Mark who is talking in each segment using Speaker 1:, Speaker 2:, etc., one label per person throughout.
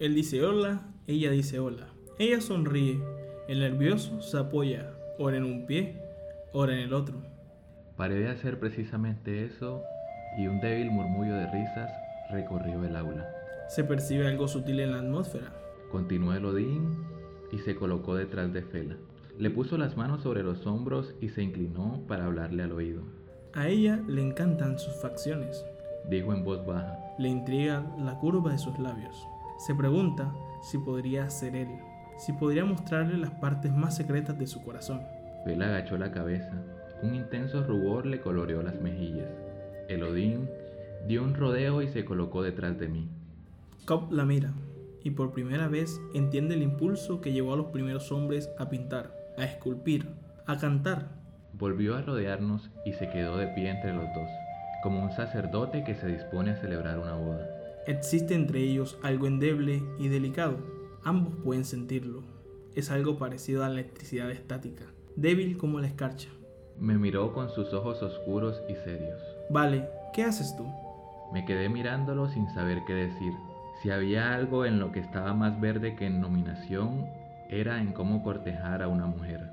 Speaker 1: Él dice hola, ella dice hola. Ella sonríe. El nervioso se apoya, ora en un pie, ora en el otro.
Speaker 2: Paré de hacer precisamente eso y un débil murmullo de risas recorrió el aula.
Speaker 1: Se percibe algo sutil en la atmósfera.
Speaker 2: Continuó el Odín y se colocó detrás de Fela. Le puso las manos sobre los hombros y se inclinó para hablarle al oído.
Speaker 1: A ella le encantan sus facciones.
Speaker 2: Dijo en voz baja.
Speaker 1: Le intriga la curva de sus labios. Se pregunta si podría ser él, si podría mostrarle las partes más secretas de su corazón.
Speaker 2: Fela agachó la cabeza. Un intenso rubor le coloreó las mejillas. El Odín dio un rodeo y se colocó detrás de mí.
Speaker 1: Cobb la mira y por primera vez entiende el impulso que llevó a los primeros hombres a pintar, a esculpir, a cantar.
Speaker 2: Volvió a rodearnos y se quedó de pie entre los dos, como un sacerdote que se dispone a celebrar una boda.
Speaker 1: Existe entre ellos algo endeble y delicado. Ambos pueden sentirlo. Es algo parecido a la electricidad estática, débil como la escarcha.
Speaker 2: Me miró con sus ojos oscuros y serios.
Speaker 1: Vale, ¿qué haces tú?
Speaker 2: Me quedé mirándolo sin saber qué decir. Si había algo en lo que estaba más verde que en nominación, era en cómo cortejar a una mujer.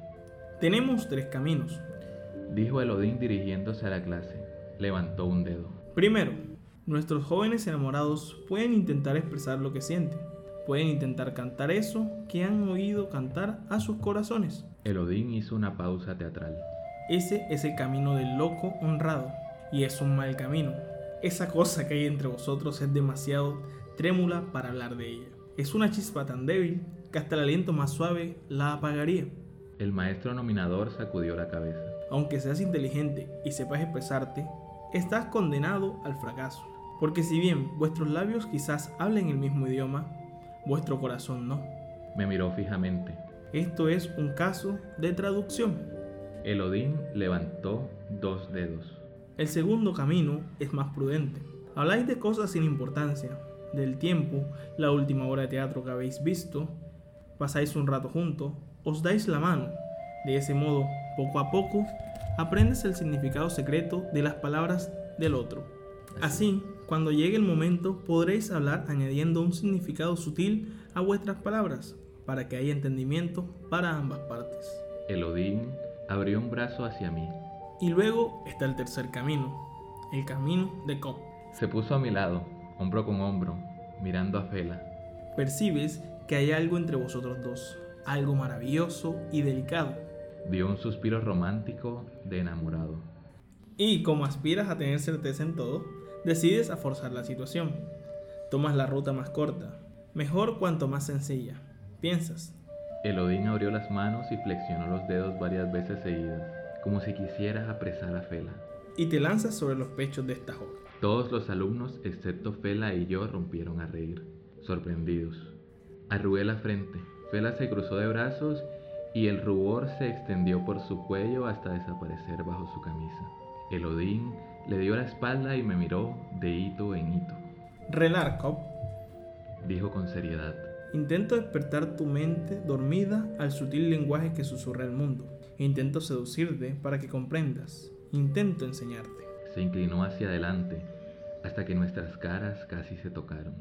Speaker 1: Tenemos tres caminos.
Speaker 2: Dijo Elodín dirigiéndose a la clase. Levantó un dedo.
Speaker 1: Primero, nuestros jóvenes enamorados pueden intentar expresar lo que sienten. Pueden intentar cantar eso que han oído cantar a sus corazones.
Speaker 2: Elodín hizo una pausa teatral.
Speaker 1: Ese es el camino del loco honrado. Y es un mal camino. Esa cosa que hay entre vosotros es demasiado trémula para hablar de ella. Es una chispa tan débil que hasta el aliento más suave la apagaría.
Speaker 2: El maestro nominador sacudió la cabeza.
Speaker 1: Aunque seas inteligente y sepas expresarte, estás condenado al fracaso. Porque si bien vuestros labios quizás hablen el mismo idioma, vuestro corazón no.
Speaker 2: Me miró fijamente.
Speaker 1: Esto es un caso de traducción.
Speaker 2: Elodín levantó dos dedos.
Speaker 1: El segundo camino es más prudente. Habláis de cosas sin importancia, del tiempo, la última obra de teatro que habéis visto, pasáis un rato juntos, os dais la mano. De ese modo, poco a poco, aprendes el significado secreto de las palabras del otro. Así, cuando llegue el momento, podréis hablar añadiendo un significado sutil a vuestras palabras, para que haya entendimiento para ambas partes.
Speaker 2: Elodín abrió un brazo hacia mí.
Speaker 1: Y luego está el tercer camino, el camino de Cobb.
Speaker 2: Se puso a mi lado, hombro con hombro, mirando a Fela.
Speaker 1: Percibes que hay algo entre vosotros dos, algo maravilloso y delicado.
Speaker 2: Dio un suspiro romántico de enamorado.
Speaker 1: Y como aspiras a tener certeza en todo, decides a forzar la situación. Tomas la ruta más corta, mejor cuanto más sencilla. Piensas.
Speaker 2: Elodín abrió las manos y flexionó los dedos varias veces seguidas, como si quisiera apresar a Fela.
Speaker 1: Y te lanzas sobre los pechos de esta joven.
Speaker 2: Todos los alumnos, excepto Fela y yo, rompieron a reír, sorprendidos. Arrugué la frente. Fela se cruzó de brazos y el rubor se extendió por su cuello hasta desaparecer bajo su camisa. Elodín le dio la espalda y me miró de hito en hito.
Speaker 1: Relar, Cobb.
Speaker 2: Dijo con seriedad.
Speaker 1: Intento despertar tu mente dormida al sutil lenguaje que susurra el mundo. Intento seducirte para que comprendas. Intento enseñarte.
Speaker 2: Se inclinó hacia adelante hasta que nuestras caras casi se tocaron.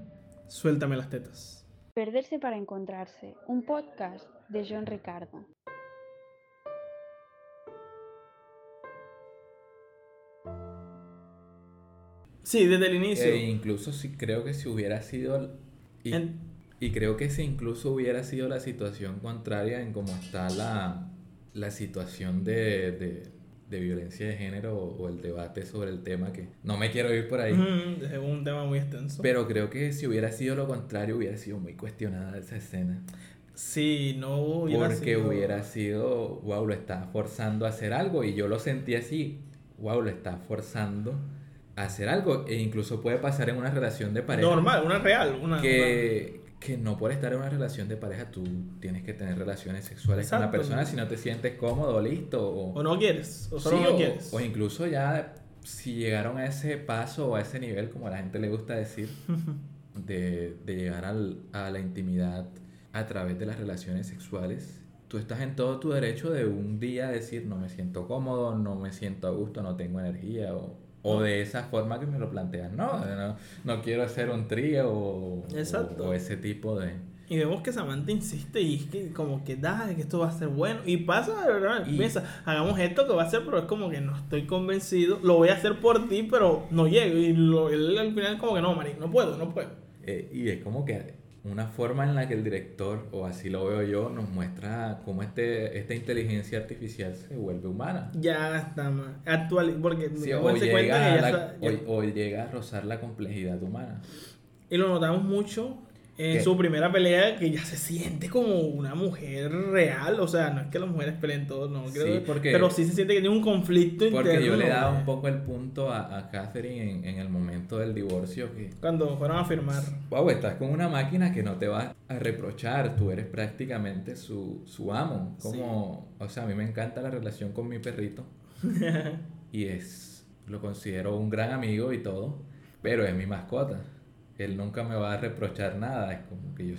Speaker 1: Suéltame las tetas.
Speaker 3: Perderse para encontrarse, un podcast de John Ricardo.
Speaker 1: Sí, desde el inicio.
Speaker 4: E incluso si creo que si hubiera sido y,
Speaker 1: En-
Speaker 4: y creo que si incluso hubiera sido la situación contraria en cómo está la, la situación de, de, de violencia de género o, o el debate sobre el tema que no me quiero ir por ahí.
Speaker 1: Ujú, es un tema muy extenso.
Speaker 4: Pero creo que si hubiera sido lo contrario, hubiera sido muy cuestionada esa escena.
Speaker 1: sí, no hubiera
Speaker 4: Porque
Speaker 1: sido-
Speaker 4: hubiera sido, wow, lo está forzando a hacer algo. Y yo lo sentí así, wow, lo está forzando hacer algo. E incluso puede pasar en una relación de pareja.
Speaker 1: Normal, una real. Una,
Speaker 4: Que, que no por estar en una relación de pareja tú tienes que tener relaciones sexuales con la persona si no te sientes cómodo, listo. O,
Speaker 1: O no quieres, o solo
Speaker 4: Sí,
Speaker 1: no
Speaker 4: o-
Speaker 1: quieres.
Speaker 4: o incluso ya si llegaron a ese paso o a ese nivel, como a la gente le gusta decir, de, de llegar al- a la intimidad a través de las relaciones sexuales, tú estás en todo tu derecho de un día decir no me siento cómodo, no me siento a gusto, no tengo energía o, O de esa forma que me lo plantean. No, no, no quiero hacer un trío o,
Speaker 1: Exacto.
Speaker 4: o, ese tipo de...
Speaker 1: Y vemos que Samantha insiste y es que como que da, que esto va a ser bueno. Y pasa, de verdad,
Speaker 4: Y-
Speaker 1: piensa, hagamos esto que va a ser, pero es como que no estoy convencido. Lo voy a hacer por ti, pero no llego. Y lo, él al final como que no, Mari, no puedo, no puedo.
Speaker 4: Eh, y es como que una forma en la que el director, o así lo veo yo, nos muestra cómo este, esta inteligencia artificial se vuelve humana.
Speaker 1: Ya está más actual, porque
Speaker 4: Sí, o, llega a la-
Speaker 1: está- ya-
Speaker 4: o- o llega a rozar la complejidad humana.
Speaker 1: Y lo notamos mucho en
Speaker 4: ¿Qué?
Speaker 1: su primera pelea, que ya se siente como una mujer real. O sea, no es que las mujeres peleen todo, no.
Speaker 4: Sí,
Speaker 1: creo-
Speaker 4: porque-
Speaker 1: pero sí se siente que tiene un conflicto
Speaker 4: Porque
Speaker 1: interno.
Speaker 4: yo le daba
Speaker 1: eh,
Speaker 4: un poco el punto a, a Catherine en, en el momento del divorcio que,
Speaker 1: Cuando fueron a firmar.
Speaker 4: wow, estás con una máquina que no te va a reprochar, tú eres prácticamente su, su amo. Como, o sea, a mí me encanta la relación con mi perrito y es, lo considero un gran amigo y todo, pero es mi mascota. Él nunca me va a reprochar nada, es como que yo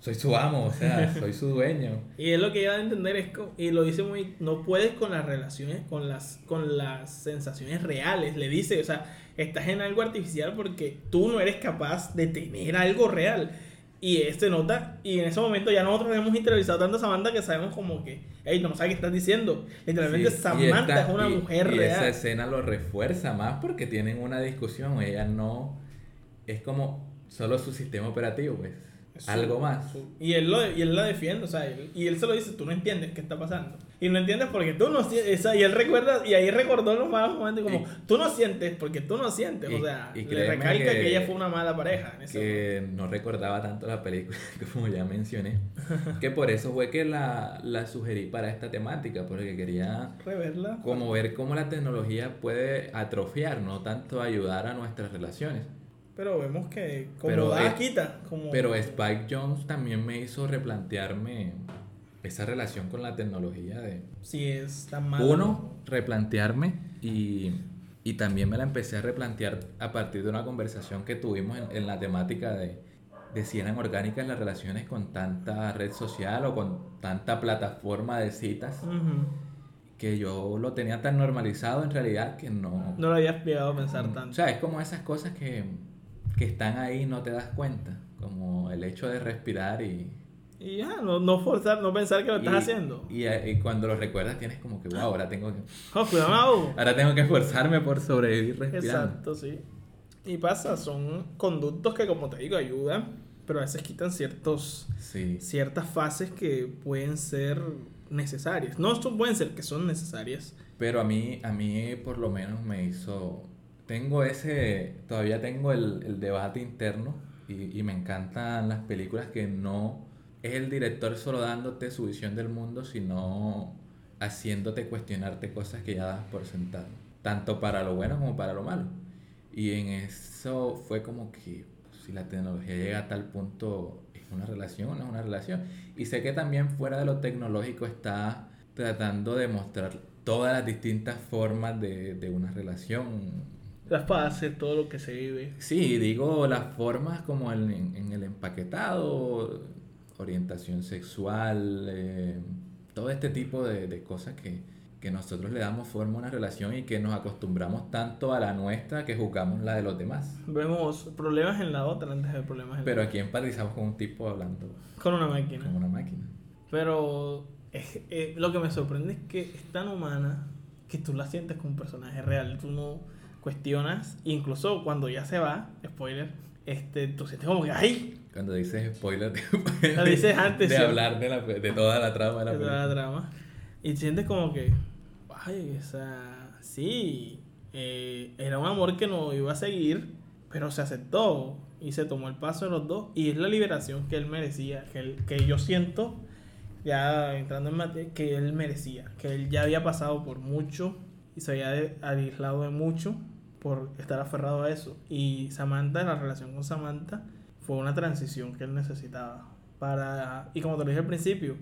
Speaker 4: soy su amo, o sea, soy su dueño.
Speaker 1: Y es lo que ella a entender es co- y lo dice muy no puedes con las relaciones con las con las sensaciones reales, le dice, o sea, estás en algo artificial porque tú no eres capaz de tener algo real. Y este nota, y en ese momento ya nosotros hemos interiorizado tanto a Samantha que sabemos como que, hey, no sabes qué estás diciendo. Literalmente
Speaker 4: Sí,
Speaker 1: Samantha
Speaker 4: esta-
Speaker 1: es una
Speaker 4: y-
Speaker 1: mujer
Speaker 4: y esa
Speaker 1: real.
Speaker 4: escena lo refuerza más porque tienen una discusión. Ella no. Es como solo su sistema operativo, pues.
Speaker 1: Su-
Speaker 4: Algo más.
Speaker 1: su- y, él lo, y él la defiende, o sea, él- y él se lo dice, tú no entiendes qué está pasando. Y no entiendes porque tú no sientes, o sea, y él recuerda, y ahí recordó los malos momentos como,
Speaker 4: Y-
Speaker 1: tú no sientes porque tú no sientes,
Speaker 4: Y-
Speaker 1: o sea,
Speaker 4: y
Speaker 1: le recalca que,
Speaker 4: que-
Speaker 1: ella fue una mala pareja. En ese
Speaker 4: Que no recordaba tanto la película, como ya mencioné. Que por eso fue que la, la sugerí para esta temática, porque quería
Speaker 1: momento. Reverla.
Speaker 4: como ver cómo la tecnología puede atrofiar, no tanto ayudar a nuestras relaciones.
Speaker 1: Pero vemos que como
Speaker 4: Pero
Speaker 1: da,
Speaker 4: es-
Speaker 1: quita. Como...
Speaker 4: Pero Spike Jones también me hizo replantearme esa relación con la tecnología de,
Speaker 1: Si es tan malo.
Speaker 4: Uno, replantearme y, y también me la empecé a replantear a partir de una conversación que tuvimos en, en la temática de, de si eran orgánicas las relaciones con tanta red social o con tanta plataforma de citas
Speaker 1: Ujú.
Speaker 4: que yo lo tenía tan normalizado en realidad que no...
Speaker 1: No lo habías llegado a pensar
Speaker 4: O
Speaker 1: tanto.
Speaker 4: sea, es como esas cosas que, que están ahí y no te das cuenta, como el hecho de respirar y...
Speaker 1: Y ya, no, no forzar, no pensar que lo estás
Speaker 4: y-
Speaker 1: haciendo.
Speaker 4: Y, y cuando lo recuerdas tienes como que, wow, ahora tengo que...
Speaker 1: Oh, cuidado.
Speaker 4: Ahora tengo que esforzarme por sobrevivir respirando.
Speaker 1: Exacto, sí. Y pasa, son conductos que como te digo ayudan, pero a veces quitan ciertos,
Speaker 4: Sí.
Speaker 1: ciertas fases que pueden ser necesarias. No son- pueden ser que son necesarias.
Speaker 4: Pero a mí, a mí por lo menos me hizo... Tengo ese... Todavía tengo el, el debate interno y, y me encantan las películas que no es el director solo dándote su visión del mundo, sino haciéndote cuestionarte cosas que ya das por sentado. Tanto para lo bueno como para lo malo. Y en eso fue como que pues, si la tecnología llega a tal punto, ¿es una relación o no es una relación? Y sé que también fuera de lo tecnológico está tratando de mostrar todas las distintas formas de, de una relación.
Speaker 1: Las fases, todo lo que se vive.
Speaker 4: Sí, digo las formas como en, en- el empaquetado, orientación sexual, eh, todo este tipo de, de cosas que, que nosotros le damos forma a una relación y que nos acostumbramos tanto a la nuestra que juzgamos la de los demás.
Speaker 1: Vemos problemas en la otra antes de problemas en
Speaker 4: Pero
Speaker 1: la
Speaker 4: aquí empatizamos con un tipo hablando
Speaker 1: con una máquina.
Speaker 4: como una máquina.
Speaker 1: Pero es- eh, lo que me sorprende es que es tan humana que tú la sientes como un personaje real. Tú no cuestionas, incluso cuando ya se va, spoiler, este, tú sientes como que ¡ay!
Speaker 4: Cuando dices spoiler,
Speaker 1: Lo dices antes,
Speaker 4: de
Speaker 1: ¿sí?
Speaker 4: hablar de, la, de toda la trama de la
Speaker 1: de toda la
Speaker 4: película.
Speaker 1: trama. Y sientes como que, ay, o sea, sí, eh, era un amor que no iba a seguir, pero se aceptó y se tomó el paso de los dos. Y es la liberación que él merecía, que, él- que yo siento, ya entrando en materia, que él merecía, que él ya había pasado por mucho y se había aislado de mucho por estar aferrado a eso. Y Samantha, la relación con Samantha, fue una transición que él necesitaba. Para, y como te lo dije al principio,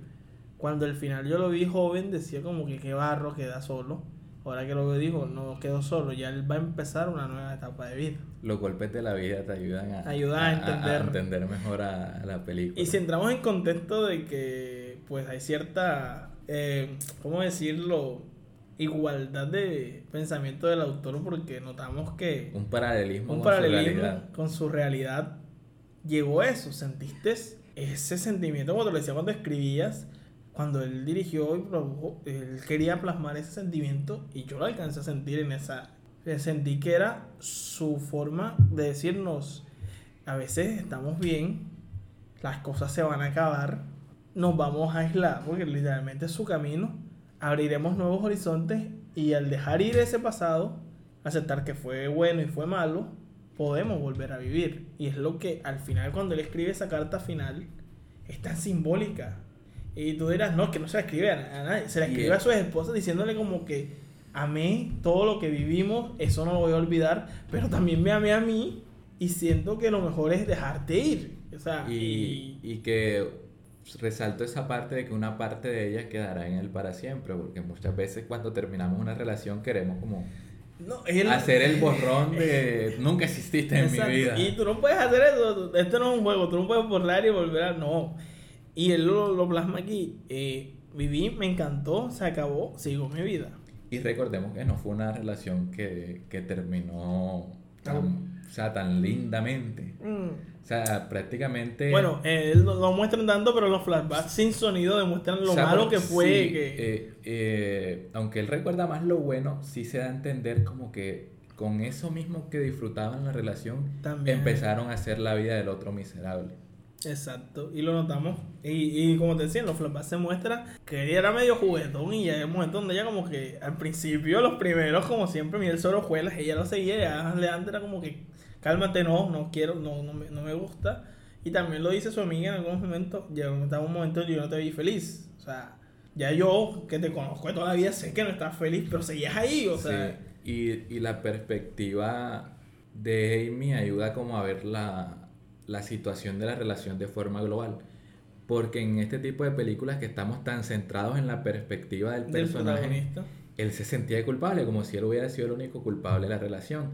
Speaker 1: cuando al final yo lo vi joven, decía como que qué barro queda solo. Ahora que lo digo, no quedó solo, ya él va a empezar una nueva etapa de vida.
Speaker 4: Los golpes de la vida te ayudan a,
Speaker 1: Ayudan a entender.
Speaker 4: entender mejor a, a la película.
Speaker 1: Y si entramos en contexto de que, pues hay cierta, eh, ¿cómo decirlo? Igualdad de pensamiento del autor porque notamos que
Speaker 4: Un paralelismo
Speaker 1: un
Speaker 4: con su realidad.
Speaker 1: con su realidad llegó eso, sentiste ese sentimiento como te lo decía cuando escribías, cuando él dirigió y produjo, él quería plasmar ese sentimiento y yo lo alcancé a sentir en esa, sentí que era su forma de decirnos, a veces estamos bien, las cosas se van a acabar, nos vamos a aislar, porque literalmente es su camino, abriremos nuevos horizontes y al dejar ir ese pasado, aceptar que fue bueno y fue malo, podemos volver a vivir. Y es lo que al final cuando él escribe esa carta final, es tan simbólica. Y tú dirás, no, que no se la escribe a, nadie, se la escribe a su esposa diciéndole como que amé todo lo que vivimos, eso no lo voy a olvidar, pero también me amé a mí y siento que lo mejor es dejarte ir. O sea,
Speaker 4: Y, y que resalto esa parte de que una parte de ella quedará en él para siempre, porque muchas veces cuando terminamos una relación queremos como
Speaker 1: no, él-
Speaker 4: hacer el borrón de nunca exististe en
Speaker 1: Exacto,
Speaker 4: mi vida.
Speaker 1: Y tú no puedes hacer eso. Esto no es un juego. Tú no puedes borrar y volver a. No. Y él lo, lo plasma aquí. eh, viví, me encantó, se acabó, sigo mi vida.
Speaker 4: Y recordemos que no fue una relación que, que terminó tan, o sea, tan lindamente. O sea, prácticamente...
Speaker 1: Bueno, eh, él no lo muestran tanto, pero los flashbacks sin sonido demuestran lo
Speaker 4: o sea,
Speaker 1: malo que fue.
Speaker 4: sí,
Speaker 1: que...
Speaker 4: eh, eh, aunque él recuerda más lo bueno, sí se da a entender como que con eso mismo que disfrutaban la relación,
Speaker 1: También.
Speaker 4: empezaron a hacer la vida del otro miserable.
Speaker 1: Exacto, y lo notamos. Y, y como te decía, en los flashbacks se muestra que ella era medio juguetón y ya hay un momento donde ella como que al principio, los primeros, como siempre, Miguel Sorojuelas, ella lo seguía, ya Leandro era como que cálmate, no, no quiero, no, no, me, no me gusta. Y también lo dice su amiga en algunos momentos, llegó un momento yo no te vi feliz. O sea, ya yo que te conozco de toda la vida sé que no estás feliz, pero seguías ahí, o sea...
Speaker 4: Sí, Y, y la perspectiva de Amy ayuda como a ver la, la situación de la relación de forma global. Porque en este tipo de películas que estamos tan centrados en la perspectiva del
Speaker 1: del
Speaker 4: personaje,
Speaker 1: protagonista.
Speaker 4: él se sentía culpable, como si él hubiera sido el único culpable de la relación.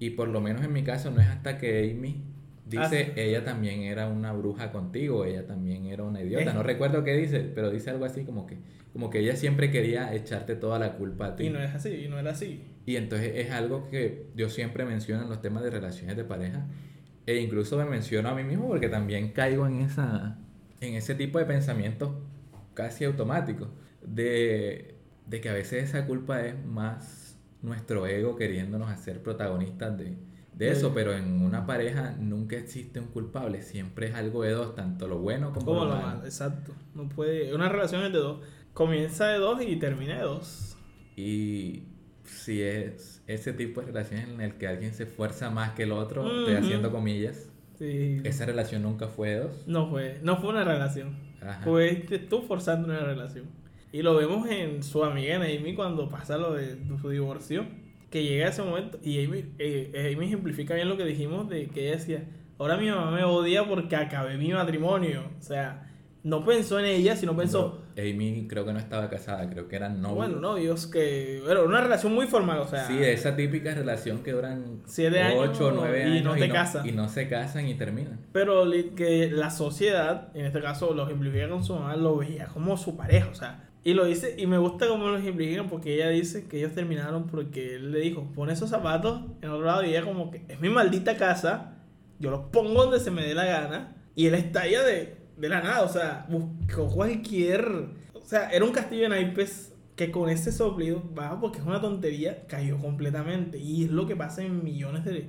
Speaker 4: Y por lo menos en mi caso no es hasta que Amy dice,
Speaker 1: Ah, sí.
Speaker 4: ella también era una bruja contigo, ella también era una idiota. No recuerdo qué dice, pero dice algo así como que, como que ella siempre quería echarte toda la culpa a ti.
Speaker 1: Y no es así, y no era así.
Speaker 4: Y entonces es algo que yo siempre menciono en los temas de relaciones de pareja. E incluso me menciono a mí mismo porque también caigo en, esa, en ese tipo de pensamientos casi automáticos. De, de que a veces esa culpa es más nuestro ego queriéndonos hacer protagonistas de, de eso.
Speaker 1: Sí.
Speaker 4: Pero en una pareja nunca existe un culpable. Siempre es algo de dos, tanto lo bueno como,
Speaker 1: Como
Speaker 4: lo
Speaker 1: lo
Speaker 4: malo.
Speaker 1: exacto. No puede. Una relación es de dos. Comienza de dos y termina de dos.
Speaker 4: Y si es ese tipo de relaciones en el que alguien se esfuerza más que el otro, estoy
Speaker 1: Ujú.
Speaker 4: haciendo comillas,
Speaker 1: Sí.
Speaker 4: esa relación nunca fue de dos.
Speaker 1: No fue, no fue una relación.
Speaker 4: Ajá.
Speaker 1: Fue tú forzando una relación. Y lo vemos en su amiga en Amy cuando pasa lo de su divorcio. Que llega ese momento. Y Amy, eh, Amy ejemplifica bien lo que dijimos de que ella decía: Ahora mi mamá me odia porque acabé mi matrimonio. O sea, no pensó en ella, sino pensó.
Speaker 4: No, Amy creo que no estaba casada, creo que eran novios.
Speaker 1: Bueno, novios que. Bueno, una relación muy formal, o sea.
Speaker 4: sí, esa típica relación que duran
Speaker 1: Siete años
Speaker 4: 8 o 9
Speaker 1: y
Speaker 4: años
Speaker 1: no te casan.
Speaker 4: y no se casan y terminan.
Speaker 1: Pero que la sociedad, en este caso lo ejemplifica con su mamá, lo veía como su pareja, o sea. Y lo dice, y me gusta cómo lo ejemplifican porque ella dice que ellos terminaron porque él le dijo, pon esos zapatos en otro lado y ella como que es mi maldita casa, yo los pongo donde se me dé la gana y él estalla de, de la nada, o sea, buscó cualquier... O sea, era un castillo de naipes que con ese soplido, bajo porque es una tontería, cayó completamente. Y es lo que pasa en millones de,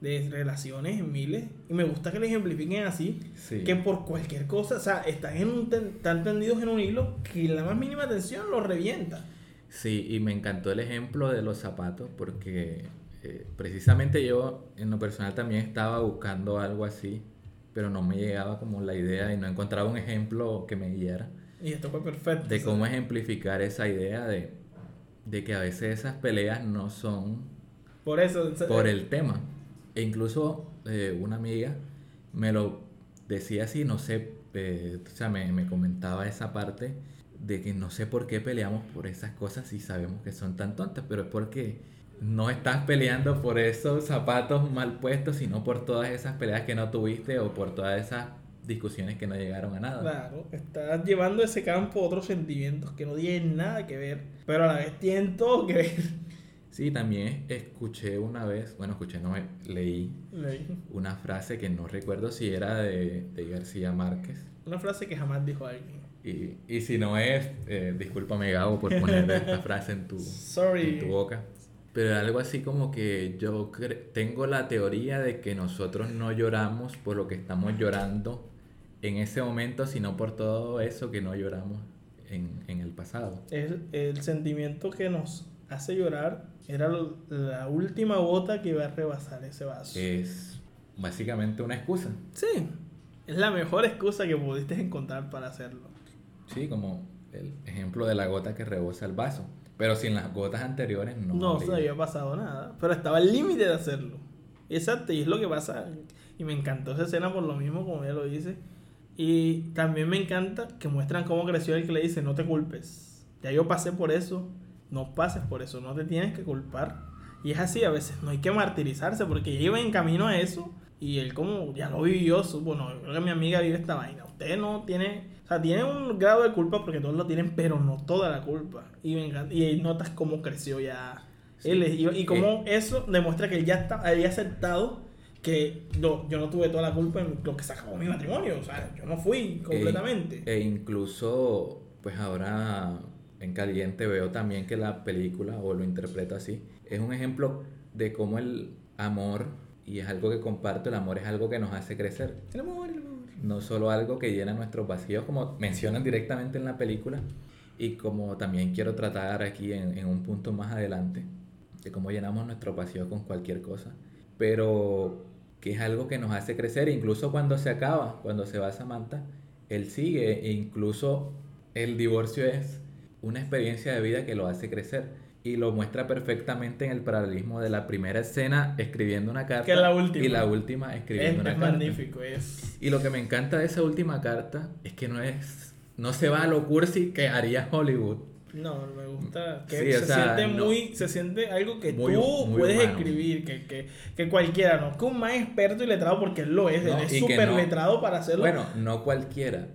Speaker 1: de relaciones, en miles. Y me gusta que lo ejemplifiquen así,
Speaker 4: Sí.
Speaker 1: que por cualquier cosa, o sea, están, en un ten- están tendidos en un hilo que la más mínima tensión los revienta.
Speaker 4: Sí, y me encantó el ejemplo de los zapatos porque eh, precisamente yo en lo personal también estaba buscando algo así, pero no me llegaba como la idea y no encontraba un ejemplo que me guiara
Speaker 1: Y esto fue perfecto.
Speaker 4: de cómo ejemplificar esa idea de, de que a veces esas peleas no son
Speaker 1: Por eso.
Speaker 4: por el tema. E incluso eh, una amiga me lo decía así, no sé, eh, o sea, me, me comentaba esa parte de que no sé por qué peleamos por esas cosas si sabemos que son tan tontas, pero es porque no estás peleando por esos zapatos mal puestos, sino por todas esas peleas que no tuviste o por todas esas discusiones que no llegaron a nada.
Speaker 1: Claro, estás llevando ese campo otros sentimientos que no tienen nada que ver, pero a la vez tienen todo que ver.
Speaker 4: Sí, también escuché una vez, bueno, escuché, no, leí
Speaker 1: Leí
Speaker 4: una frase que no recuerdo si era de, de García Márquez.
Speaker 1: Una frase que jamás dijo alguien.
Speaker 4: Y, y si no es, eh, discúlpame Gabo por poner esta frase en tu,
Speaker 1: Sorry.
Speaker 4: en tu boca. Pero algo así como que yo tengo la teoría de que nosotros no lloramos por lo que estamos llorando en ese momento, sino por todo eso que no lloramos en, en el pasado.
Speaker 1: El, el sentimiento que nos hace llorar era la última gota que iba a rebasar ese vaso.
Speaker 4: Es básicamente una excusa.
Speaker 1: Sí, es la mejor excusa que pudiste encontrar para hacerlo.
Speaker 4: Sí, como el ejemplo de la gota que rebosa el vaso. Pero sin las gotas anteriores no.
Speaker 1: No, se había pasado nada, pero estaba al límite de hacerlo. Exacto, y es lo que pasa. Y me encantó esa escena por lo mismo, como ella lo dice. Y también me encanta que muestran cómo creció el que le dice, no te culpes. Ya yo pasé por eso, no pases por eso, no te tienes que culpar. Y es así, a veces no hay que martirizarse porque ella iba en camino a eso y él como ya lo vivió, supo, no, yo creo que mi amiga vive esta vaina. Usted no tiene, o sea, tiene un grado de culpa porque todos lo tienen, pero no toda la culpa. Y, encanta- y ahí notas cómo creció ya
Speaker 4: Sí.
Speaker 1: él y, y cómo eso demuestra que él ya está, había aceptado que no, yo no tuve toda la culpa en lo que se acabó mi matrimonio. O sea, yo no fui completamente.
Speaker 4: E, e incluso, pues ahora en Caliente veo también que la película, o lo interpreto así, es un ejemplo de cómo el amor, y es algo que comparto, el amor es algo que nos hace crecer.
Speaker 1: El amor, el amor.
Speaker 4: No solo algo que llena nuestros vacíos, como mencionan directamente en la película, y como también quiero tratar aquí en, en un punto más adelante, de cómo llenamos nuestro vacío con cualquier cosa, pero que es algo que nos hace crecer, incluso cuando se acaba, cuando se va Samantha, él sigue, e incluso el divorcio es una experiencia de vida que lo hace crecer. Y lo muestra perfectamente en el paralelismo de la primera escena escribiendo una carta
Speaker 1: Que es la última.
Speaker 4: y la última
Speaker 1: Es,
Speaker 4: escribiendo una
Speaker 1: es
Speaker 4: carta.
Speaker 1: magnífico, es...
Speaker 4: Y lo que me encanta de esa última carta es que no es no se va a lo cursi que haría Hollywood.
Speaker 1: No, me gusta que
Speaker 4: Sí, o
Speaker 1: se
Speaker 4: sea,
Speaker 1: siente
Speaker 4: no-
Speaker 1: muy, se siente algo que
Speaker 4: Muy-
Speaker 1: tú
Speaker 4: muy
Speaker 1: puedes
Speaker 4: humano.
Speaker 1: escribir, que, que, que cualquiera, no, que un más experto y letrado porque él lo es,
Speaker 4: No,
Speaker 1: él es súper
Speaker 4: no-
Speaker 1: letrado para hacerlo.
Speaker 4: Bueno, no cualquiera,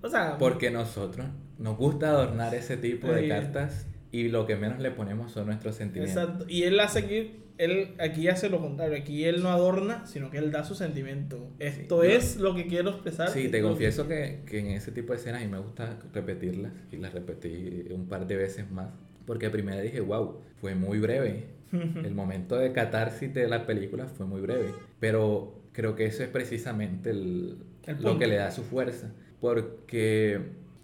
Speaker 1: o sea,
Speaker 4: porque nosotros nos gusta adornar ese tipo de cartas y lo que menos le ponemos son nuestros sentimientos.
Speaker 1: exacto. Y él hace aquí, él aquí hace lo contrario, aquí él no adorna, sino que él da su sentimiento. Esto es lo que quiero expresar.
Speaker 4: Sí, te confieso que, que en ese tipo de escenas y me gusta repetirlas y las repetí un par de veces más porque primero dije, wow, fue muy breve. El momento de catarsis de la película fue muy breve, pero creo que eso es precisamente el,
Speaker 1: El
Speaker 4: lo que le da su fuerza, porque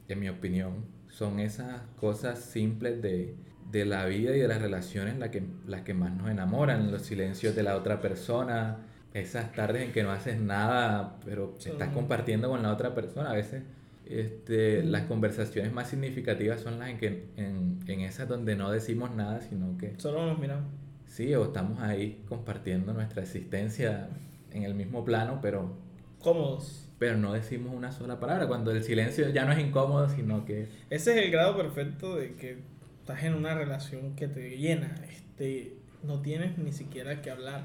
Speaker 4: en mi opinión son esas cosas simples de, de la vida y de las relaciones las que, las que más nos enamoran, los silencios de la otra persona, esas tardes en que no haces nada, pero estás compartiendo con la otra persona. A veces este, las conversaciones más significativas son las en, que, en, en esas donde no decimos nada, sino que
Speaker 1: Solo nos miramos.
Speaker 4: sí, o estamos ahí compartiendo nuestra existencia en el mismo plano, pero,
Speaker 1: Cómodos.
Speaker 4: Pero no decimos una sola palabra. Cuando el silencio ya no es incómodo, sino que
Speaker 1: Ese es el grado perfecto de que estás en una relación que te llena. Este, no tienes ni siquiera que hablar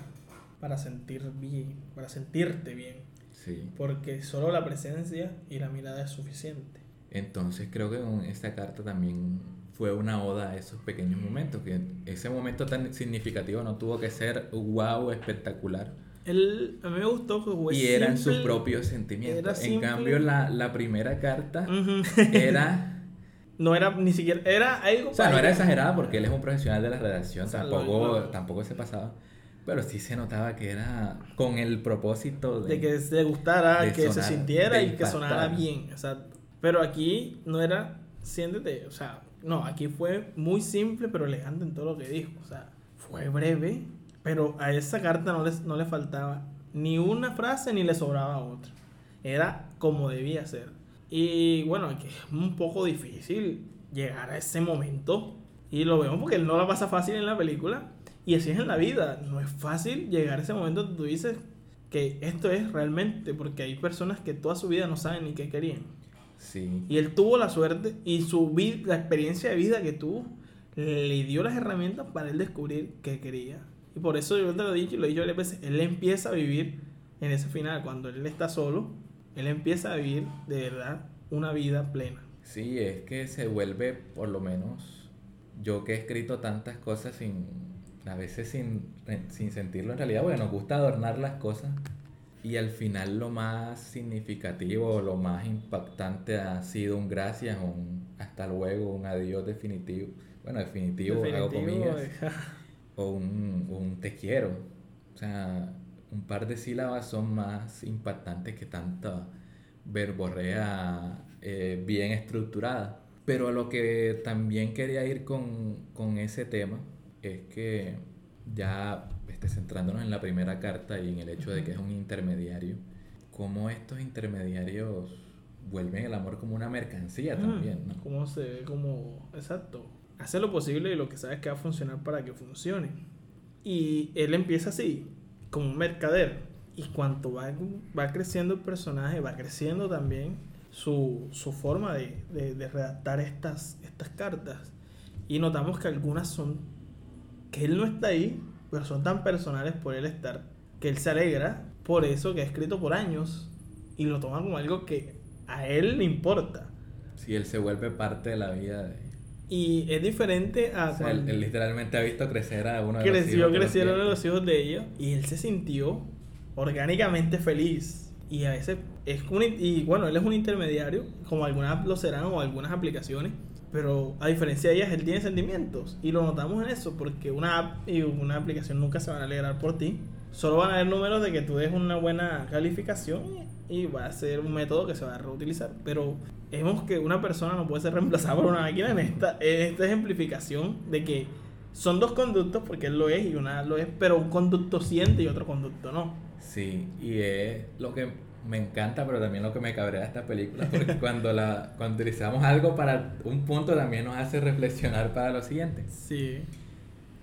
Speaker 1: para sentir bien, para sentirte bien.
Speaker 4: sí.
Speaker 1: Porque solo la presencia y la mirada es suficiente.
Speaker 4: Entonces creo que esta carta también fue una oda a esos pequeños momentos, que ese momento tan significativo no tuvo que ser wow, espectacular.
Speaker 1: Él, a mí me gustó que fue
Speaker 4: y eran sus propios sentimientos. En cambio, la, la primera carta
Speaker 1: Ujú.
Speaker 4: era...
Speaker 1: no era ni siquiera, era algo
Speaker 4: O sea, no era exagerada porque él es un profesional de la redacción,
Speaker 1: O sea,
Speaker 4: tampoco, tampoco se pasaba. Pero sí se notaba que era con el propósito de...
Speaker 1: de que se gustara, que se
Speaker 4: sonar,
Speaker 1: sintiera
Speaker 4: de
Speaker 1: y que sonara bien, exacto. Pero aquí no era, siéntete, o sea, no, aquí fue muy simple pero elegante en todo lo que dijo, o sea, fue breve, pero a esa carta no, les, no le faltaba ni una frase ni le sobraba otra. Era como debía ser. Y bueno, aquí es un poco difícil llegar a ese momento. Y lo vemos porque él no la pasa fácil en la película. Y así es en la vida. No es fácil llegar a ese momento donde tú dices que esto es realmente. Porque hay personas que toda su vida no saben ni qué querían.
Speaker 4: Sí.
Speaker 1: Y él tuvo la suerte y su vi- la experiencia de vida que tuvo le dio las herramientas para él descubrir qué quería. Y por eso yo te lo he dicho y lo he dicho varias veces. Él empieza a vivir en ese final, cuando él está solo, Él empieza a vivir de verdad una vida plena.
Speaker 4: Sí, es que se vuelve, por lo menos, yo que he escrito tantas cosas sin, a veces sin, sin sentirlo en realidad, porque nos gusta adornar las cosas. Y al final lo más significativo, lo más impactante ha sido un gracias, un hasta luego, un adiós definitivo. Bueno, definitivo, hago comillas. O un, un te quiero. O sea, un par de sílabas son más impactantes que tanta verborrea eh, bien estructurada. Pero a lo que también quería ir con, con ese tema es que ya este, centrándonos en la primera carta y en el hecho de que es un intermediario, cómo estos intermediarios vuelven el amor como una mercancía también, ¿no?
Speaker 1: Cómo se ve como, exacto, hace lo posible y lo que sabes que va a funcionar para que funcione. Y él empieza así, como un mercader. Y cuanto va, va creciendo el personaje, va creciendo también su, su forma de, de, redactar estas, estas cartas. Y notamos que algunas son que él no está ahí, pero son tan personales por él estar, que él se alegra por eso que ha escrito por años y lo toma como algo que a él le importa.
Speaker 4: Si él se vuelve parte de la vida de...
Speaker 1: Y es diferente a...
Speaker 4: O él, literalmente ha visto crecer a uno de
Speaker 1: los hijos.
Speaker 4: Crecieron
Speaker 1: los hijos de ellos y él se sintió orgánicamente feliz. Y a veces es un... Y bueno, él es un intermediario, como algunas lo serán o algunas aplicaciones. Pero a diferencia de ellas, él tiene sentimientos. Y lo notamos en eso, porque una app y una aplicación nunca se van a alegrar por ti. Solo van a haber números de que tú des una buena calificación y va a ser un método que se va a reutilizar. Pero vemos que una persona no puede ser reemplazada por una máquina en esta, en esta ejemplificación de que son dos conductos, porque él lo es y una lo es, pero un conducto siente y otro conducto no.
Speaker 4: Sí, y es lo que me encanta, pero también lo que me cabrea de esta película, porque cuando, la, cuando utilizamos algo para un punto también nos hace reflexionar para lo siguiente.
Speaker 1: Sí.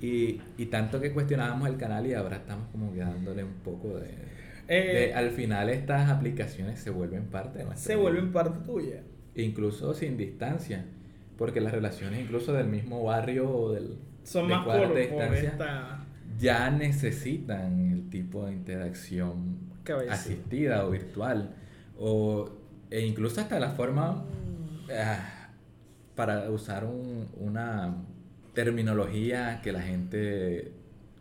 Speaker 4: Y, y tanto que cuestionábamos el canal y ahora estamos como dándole un poco de, eh, al final estas aplicaciones se vuelven parte de
Speaker 1: nuestra Se vuelven parte tuya.
Speaker 4: Incluso sin distancia, porque las relaciones incluso del mismo barrio o del...
Speaker 1: Son más por, distancia,
Speaker 4: ya necesitan el tipo de interacción asistida o virtual o e incluso hasta la forma ah, para usar un, una terminología que la gente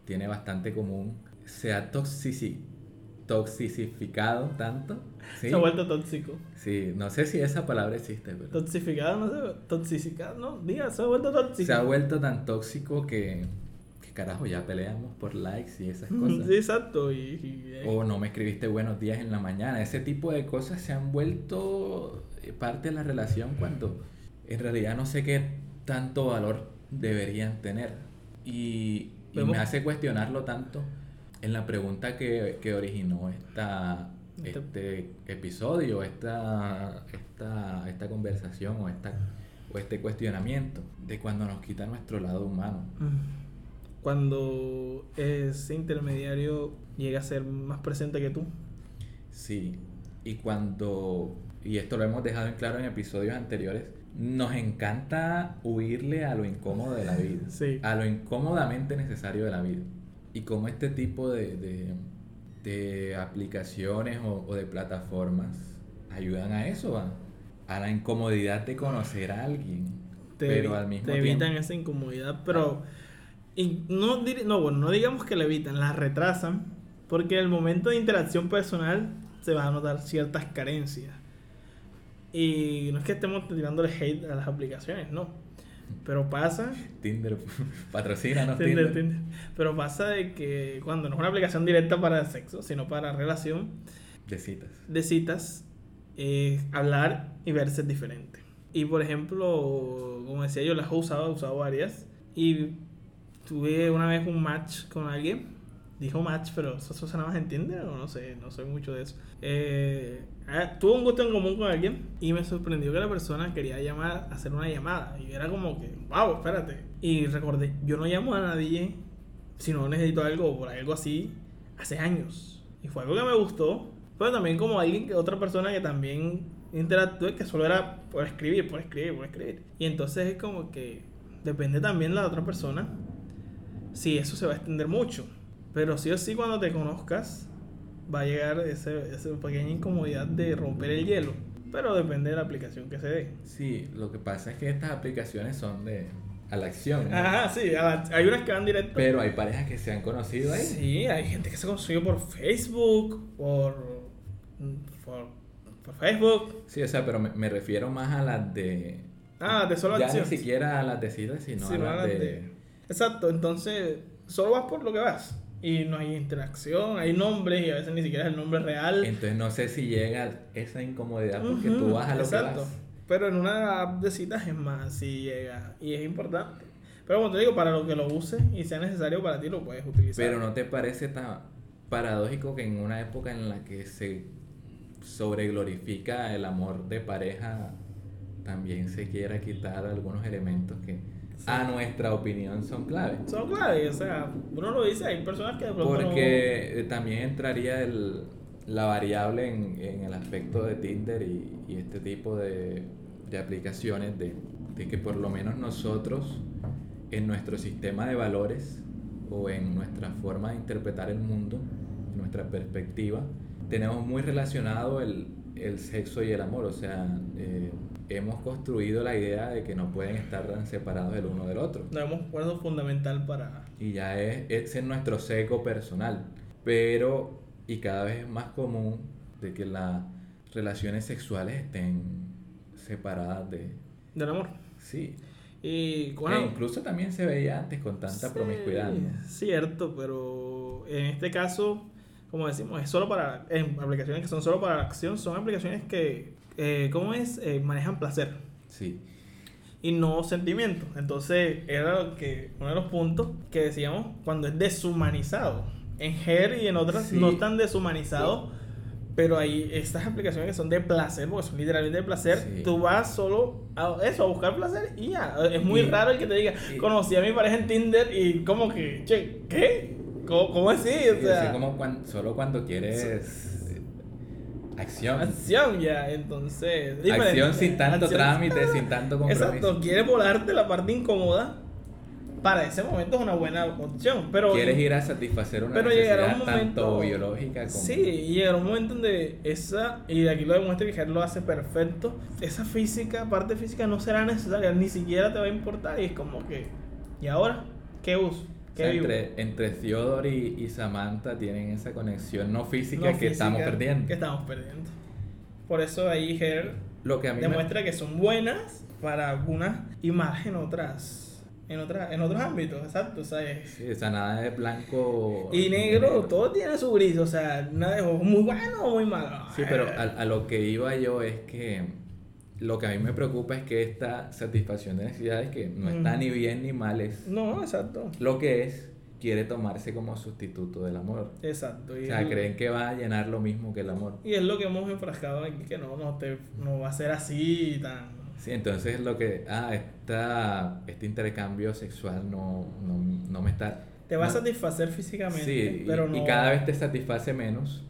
Speaker 4: tiene bastante común sea toxicificado tanto
Speaker 1: se ha vuelto tóxico.
Speaker 4: Sí no sé si esa palabra existe pero...
Speaker 1: toxificado no sé toxificado no diga se ha vuelto tóxico
Speaker 4: se ha vuelto tan tóxico que carajo, ya peleamos por likes y esas cosas.
Speaker 1: Sí, exacto.
Speaker 4: O no me escribiste buenos días en la mañana. Ese tipo de cosas se han vuelto eh, parte de la relación cuando en realidad no sé qué tanto valor deberían tener. Y, me hace cuestionarlo tanto en la pregunta que, que originó esta, este, este episodio, esta, esta, esta conversación o, esta, o este cuestionamiento de cuando nos quita nuestro lado humano
Speaker 1: cuando ese intermediario llega a ser más presente que tú.
Speaker 4: Sí, y cuando, y esto lo hemos dejado en claro en episodios anteriores, nos encanta huirle a lo incómodo de la vida, a lo incómodamente necesario de la vida. Y como este tipo de, de, aplicaciones o, de plataformas ayudan a eso, a, la incomodidad de conocer a alguien. pero al mismo
Speaker 1: te evitan esa incomodidad, pero... Y no, no, bueno, no digamos que la evitan, la retrasan, porque en el momento de interacción personal se van a notar ciertas carencias. Y no es que estemos tirándole hate a las aplicaciones, no. Pero pasa.
Speaker 4: Tinder, patrocina, Tinder,
Speaker 1: Tinder. Pero pasa de que cuando no es una aplicación directa para el sexo, sino para relación.
Speaker 4: De citas.
Speaker 1: De citas, eh, hablar y verse es diferente. Y por ejemplo, como decía yo, las he usado, he usado varias. Y tuve una vez un match con alguien. Dijo match, pero eso, eso nada más entiende o no sé, no soy mucho de eso. Eh, ah, tuve un gusto en común con alguien y me sorprendió que la persona quería llamar, hacer una llamada. Y era como que, wow, espérate. Y recordé, yo no llamo a nadie si no necesito algo por algo así hace años. Y fue algo que me gustó, pero también como alguien, otra persona que también interactué, que solo era por escribir, por escribir, por escribir. Y entonces es como que depende también de la otra persona sí, eso se va a extender mucho. Pero sí o sí, cuando te conozcas, va a llegar ese, esa pequeña incomodidad de romper el hielo. Pero depende de la aplicación que se dé.
Speaker 4: Sí, lo que pasa es que estas aplicaciones son de a la acción. ¿no?
Speaker 1: Ajá, sí, la- hay unas que van directo.
Speaker 4: Pero hay parejas que se han conocido ahí.
Speaker 1: Sí, hay gente que se consiguió por Facebook, por, por, por Facebook.
Speaker 4: Sí, o sea, pero me, me refiero más a las de.
Speaker 1: Ah, de solo
Speaker 4: ya
Speaker 1: acción.
Speaker 4: ni siquiera a las de citas, sino a las
Speaker 1: a las
Speaker 4: de.
Speaker 1: de- Exacto, entonces solo vas por lo que vas. Y no hay interacción, hay nombres y a veces ni siquiera es el nombre real.
Speaker 4: Entonces no sé si llega esa incomodidad porque tú vas a lo
Speaker 1: exacto.
Speaker 4: que vas.
Speaker 1: Pero en una app de citas es más, si llega. Y es importante. Pero como te digo, para lo que lo uses y sea necesario para ti, lo puedes utilizar.
Speaker 4: Pero no te parece tan paradójico que en una época en la que se sobreglorifica el amor de pareja, también se quiera quitar algunos elementos que a nuestra opinión son claves.
Speaker 1: Son claves, o sea, uno lo dice, hay personas que de pronto no-
Speaker 4: Porque eh, también entraría el, la variable en, en el aspecto de Tinder y, y este tipo de, de aplicaciones de, de que por lo menos nosotros en nuestro sistema de valores o en nuestra forma de interpretar el mundo, en nuestra perspectiva, tenemos muy relacionado el, el sexo y el amor. O sea, eh, hemos construido la idea de que no pueden estar tan separados el uno del otro.
Speaker 1: no hemos acuerdo fundamental para...
Speaker 4: Y ya es, ese es nuestro seco personal. Pero, y cada vez es más común de que las relaciones sexuales estén separadas de...
Speaker 1: del amor.
Speaker 4: Sí.
Speaker 1: Y bueno,
Speaker 4: incluso también se veía antes con tanta promiscuidad.
Speaker 1: Sí,
Speaker 4: ¿no?
Speaker 1: Cierto, pero en este caso, como decimos, es solo para en aplicaciones que son solo para la acción, son aplicaciones que, eh, ¿cómo es? Eh, manejan placer
Speaker 4: Sí.
Speaker 1: y no sentimiento. Entonces, era lo que uno de los puntos que decíamos cuando es deshumanizado. En Her y en otras
Speaker 4: Sí.
Speaker 1: no están deshumanizados. Pero hay estas aplicaciones que son de placer, porque son literalmente de placer.
Speaker 4: Sí.
Speaker 1: Tú vas solo a eso, a buscar placer y ya. Es muy
Speaker 4: Y-
Speaker 1: raro el que te diga,
Speaker 4: y-
Speaker 1: conocí a mi pareja en Tinder y como que, che, ¿qué? ¿Cómo, cómo así? O
Speaker 4: Sí,
Speaker 1: sea,
Speaker 4: como solo cuando quieres acción.
Speaker 1: acción ya, entonces. diferente.
Speaker 4: Acción sin tanto
Speaker 1: Acción
Speaker 4: trámite, sin tanto compromiso.
Speaker 1: Exacto, quieres volarte la parte incómoda. Para ese momento es una buena opción. Pero
Speaker 4: Quieres ir a satisfacer una
Speaker 1: Pero
Speaker 4: necesidad
Speaker 1: un momento.
Speaker 4: tanto biológica como...
Speaker 1: Sí, y llegará un momento donde esa. Y aquí lo demuestra que lo hace perfecto. Esa física, parte física, no será necesaria. Ni siquiera te va a importar. Y es como que. ¿Y ahora? ¿Qué uso?
Speaker 4: O
Speaker 1: ¿Qué
Speaker 4: sea, entre, entre Theodore y, y Samantha tienen esa conexión no física
Speaker 1: No
Speaker 4: que estamos
Speaker 1: física
Speaker 4: perdiendo.
Speaker 1: Que estamos perdiendo. Por eso ahí Ger
Speaker 4: Lo que a mí me-
Speaker 1: demuestra que son buenas para algunas y más en otras. En, otras en otros ámbitos, exacto. O sea, es-
Speaker 4: Sí, o sea, nada de blanco
Speaker 1: Y negro, todo tiene su gris, o sea, nada de muy bueno o muy malo.
Speaker 4: Sí, pero a, a lo que iba yo es que lo que a mí me preocupa es que esta satisfacción de necesidades que no está ni bien ni mal es
Speaker 1: No, exacto.
Speaker 4: lo que es quiere tomarse como sustituto del amor.
Speaker 1: Exacto.
Speaker 4: O
Speaker 1: Y,
Speaker 4: sea,
Speaker 1: es-
Speaker 4: creen que va a llenar lo mismo que el amor.
Speaker 1: y es lo que hemos enfrascado aquí, que no, no, te, no va a ser así tan...
Speaker 4: Sí, entonces lo que, ah, esta, este intercambio sexual no, no, no me está...
Speaker 1: Te va a satisfacer físicamente,
Speaker 4: Sí, y-
Speaker 1: pero
Speaker 4: y,
Speaker 1: no...
Speaker 4: cada vez te satisface menos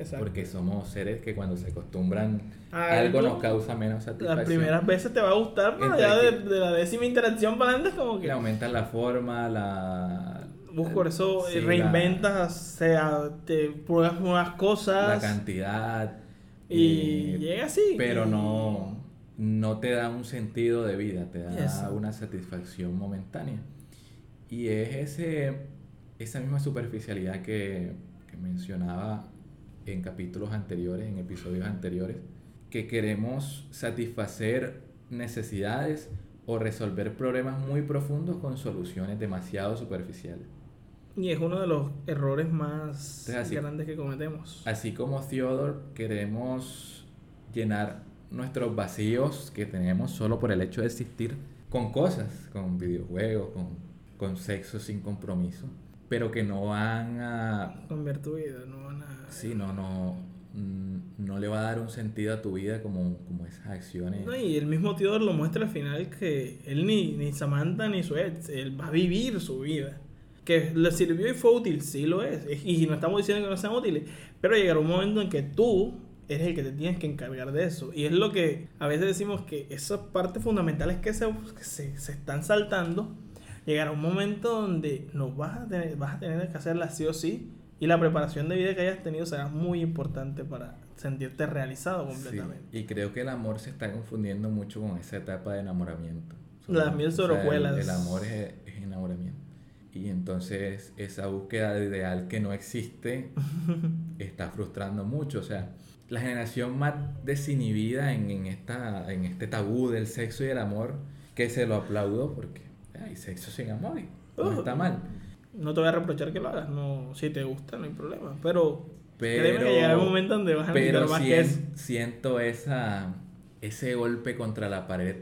Speaker 1: Exacto.
Speaker 4: porque somos seres que cuando se acostumbran
Speaker 1: Ah,
Speaker 4: algo nos causa menos satisfacción.
Speaker 1: Las primeras veces te va a gustar, pero
Speaker 4: Entre
Speaker 1: ya de,
Speaker 4: que-
Speaker 1: de la décima interacción para adelante es como
Speaker 4: Le
Speaker 1: que...
Speaker 4: aumentan la forma, la...
Speaker 1: Busco eso
Speaker 4: sí,
Speaker 1: eh,
Speaker 4: la-
Speaker 1: reinventas, o sea, te pruebas nuevas
Speaker 4: La,
Speaker 1: cosas
Speaker 4: cantidad.
Speaker 1: y
Speaker 4: eh,
Speaker 1: llega así.
Speaker 4: Pero
Speaker 1: y-
Speaker 4: no, no te da un sentido de vida, te da una satisfacción momentánea. Y es ese, esa misma superficialidad que, que mencionaba en capítulos anteriores, en episodios anteriores, que queremos satisfacer necesidades o resolver problemas muy profundos con soluciones demasiado superficiales.
Speaker 1: Y es uno de los errores más
Speaker 4: Entonces, así-
Speaker 1: grandes que cometemos.
Speaker 4: Así como Theodore, queremos llenar nuestros vacíos que tenemos solo por el hecho de existir con cosas, con videojuegos, con, con sexo sin compromiso, pero que no van a...
Speaker 1: Cambiar tu vida, no van a...
Speaker 4: Sí, no, no, mm, no le va a dar un sentido a tu vida como, como esas acciones.
Speaker 1: No, y el mismo Theodore lo muestra al final que él ni, ni Samantha ni su ex, él va a vivir su vida. Que le sirvió y fue útil, sí lo es. Y no estamos diciendo que no sean útiles, pero llegará un momento en que tú eres el que te tienes que encargar de eso. Y es lo que a veces decimos que esas partes fundamentales que se, que se, se están saltando, llegará un momento donde no vas a tener, vas a tener que hacerlas sí o sí Y la preparación de vida que hayas tenido será muy importante para sentirte realizado
Speaker 4: Sí,
Speaker 1: completamente.
Speaker 4: Y creo que el amor se está confundiendo mucho con esa etapa de enamoramiento.
Speaker 1: Las mil
Speaker 4: O sea,
Speaker 1: sobre
Speaker 4: el-. El, amor es, es enamoramiento. Y entonces esa búsqueda de ideal que no existe está frustrando mucho. O sea, la generación más desinhibida en, en, esta, en este tabú del sexo y el amor, que se lo aplaudo porque hay sexo sin amor y no está mal.
Speaker 1: No te voy a reprochar que lo hagas, no, si te gusta no hay problema, pero,
Speaker 4: Pero,
Speaker 1: créeme que llegará un momento donde vas a
Speaker 4: pero
Speaker 1: más
Speaker 4: sien-
Speaker 1: que eso,
Speaker 4: siento esa, ese golpe contra la pared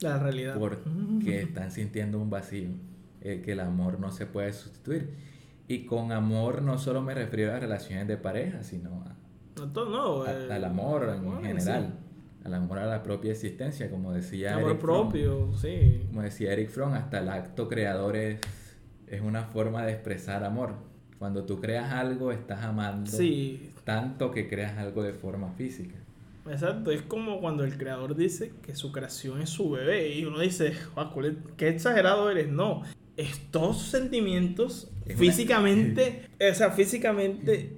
Speaker 1: la realidad.
Speaker 4: porque están sintiendo un vacío, eh, que el amor no se puede sustituir. Y con amor no solo me refiero a relaciones de pareja, sino a-
Speaker 1: No, todo, no,
Speaker 4: a-
Speaker 1: eh,
Speaker 4: al amor en
Speaker 1: amor en
Speaker 4: general, al amor a la propia existencia, como decía
Speaker 1: amor
Speaker 4: Eric Fromm.
Speaker 1: propio, sí.
Speaker 4: Como decía Eric Fromm, hasta el acto creador es, es una forma de expresar amor. Cuando tú creas algo, estás amando
Speaker 1: Sí,
Speaker 4: tanto que creas algo de forma física.
Speaker 1: exacto. Es como cuando el creador dice que su creación es su bebé y uno dice, "Joder, cuál es- qué exagerado eres. No, estos sentimientos
Speaker 4: Es una-
Speaker 1: físicamente, o sea, físicamente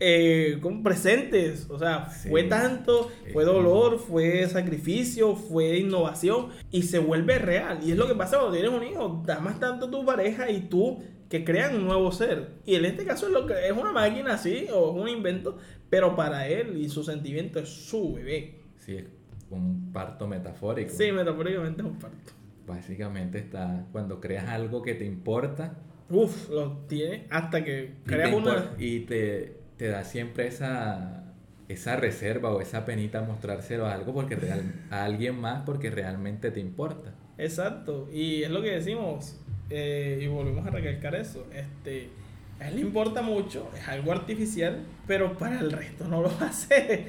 Speaker 1: eh, como presentes. O sea,
Speaker 4: Sí.
Speaker 1: fue tanto, fue
Speaker 4: Es
Speaker 1: dolor, fue sacrificio, fue innovación y se vuelve real. Y es lo que pasa cuando tienes un hijo. Amas tanto a tu pareja y tú que crean un nuevo ser. Y en este caso es lo que es una máquina así o es un invento, pero para él y su sentimiento es su bebé.
Speaker 4: Sí, es un parto metafórico.
Speaker 1: Sí, metafóricamente es un parto.
Speaker 4: Básicamente está cuando creas algo que te importa
Speaker 1: Uf, lo tiene hasta que
Speaker 4: y,
Speaker 1: creas
Speaker 4: te,
Speaker 1: una.
Speaker 4: y te, te da siempre esa, esa reserva o esa penita mostrárselo a algo porque real- a alguien más porque realmente te importa.
Speaker 1: Exacto, y es lo que decimos, eh, y volvemos a recalcar eso. Este, a él le importa mucho, es algo artificial, pero para el resto no lo hace.